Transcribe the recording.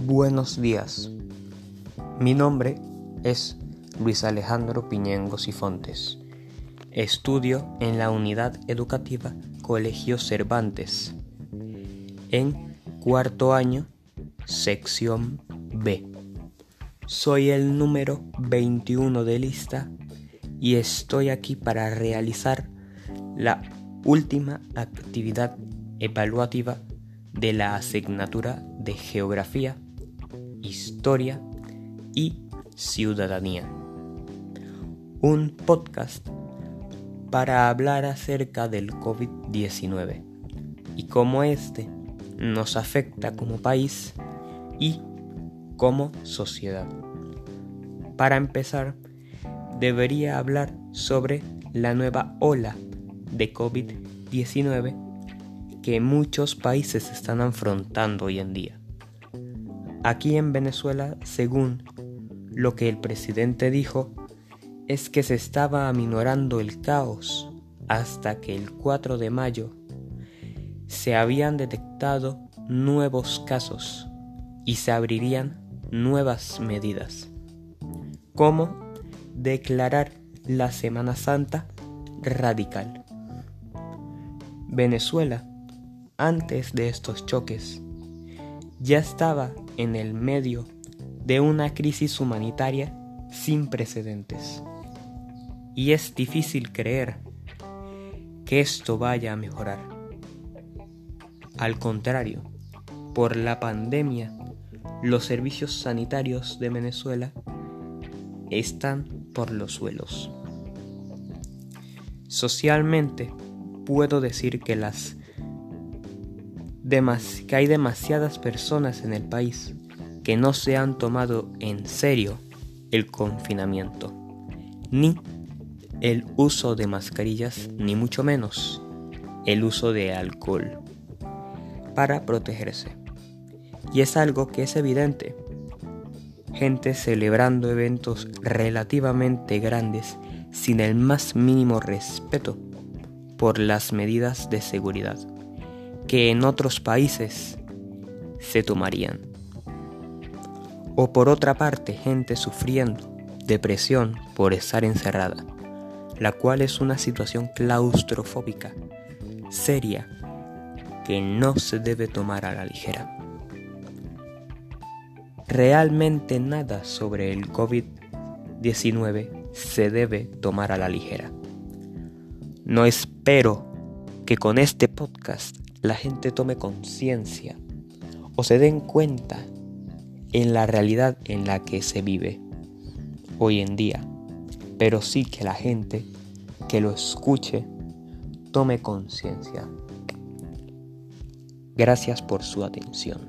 Buenos días. Mi nombre es Luis Alejandro Piñengo Cifontes. Estudio en la unidad educativa Colegio Cervantes. En cuarto año, sección B. Soy el número 21 de lista y estoy aquí para realizar la última actividad evaluativa de la asignatura de Geografía, Historia y Ciudadanía. Un podcast para hablar acerca del COVID-19 y cómo este nos afecta como país y como sociedad. Para empezar, debería hablar sobre la nueva ola de COVID-19 que muchos países están afrontando hoy en día. Aquí en Venezuela, según lo que el presidente dijo, es que se estaba aminorando el caos hasta que el 4 de mayo se habían detectado nuevos casos y se abrirían nuevas medidas, como declarar la Semana Santa radical. Venezuela antes de estos choques, ya estaba en el medio de una crisis humanitaria sin precedentes. Y es difícil creer que esto vaya a mejorar. Al contrario, por la pandemia, los servicios sanitarios de Venezuela están por los suelos. Socialmente, puedo decir que las que hay demasiadas personas en el país que no se han tomado en serio el confinamiento, ni el uso de mascarillas, ni mucho menos el uso de alcohol para protegerse. Y es algo que es evidente. Gente celebrando eventos relativamente grandes sin el más mínimo respeto por las medidas de seguridad que en otros países se tomarían. O por otra parte, gente sufriendo depresión por estar encerrada, la cual es una situación claustrofóbica, seria, que no se debe tomar a la ligera. Realmente nada sobre el COVID-19 se debe tomar a la ligera. No espero que con este podcast la gente tome conciencia o se den cuenta en la realidad en la que se vive hoy en día, pero sí que la gente que lo escuche tome conciencia. Gracias por su atención.